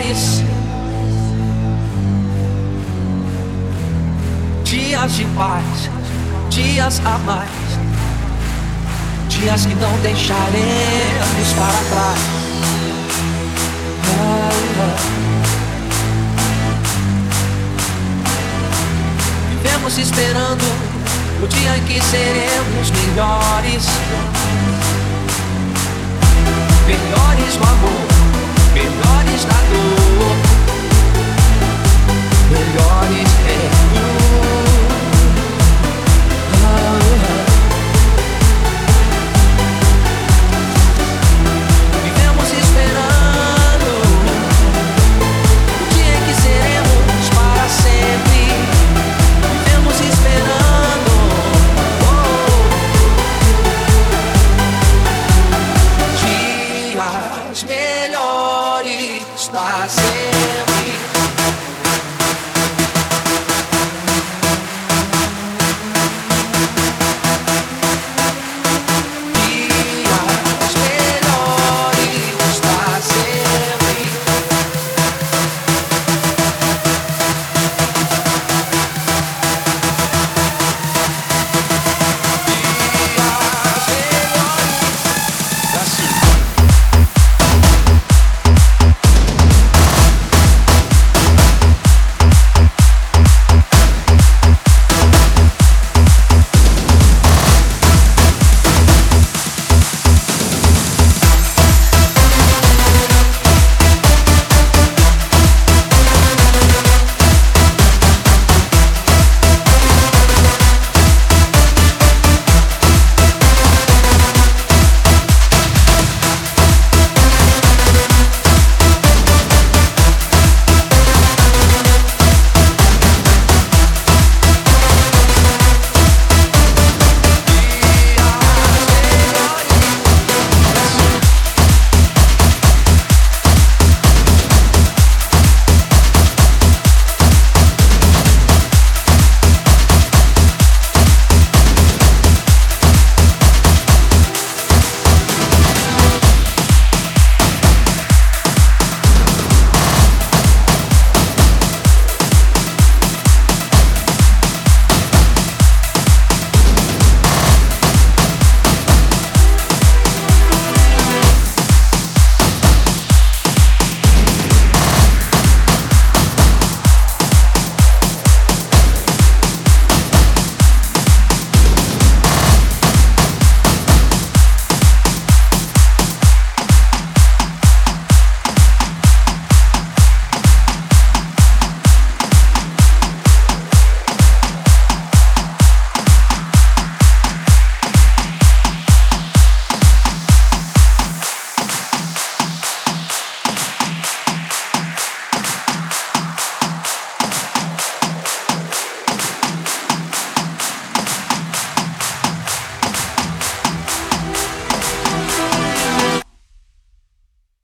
Dias melhores. Dias de paz, dias a mais. Dias que não deixaremos para trás. Vivemos esperando o dia em que seremos. Melhores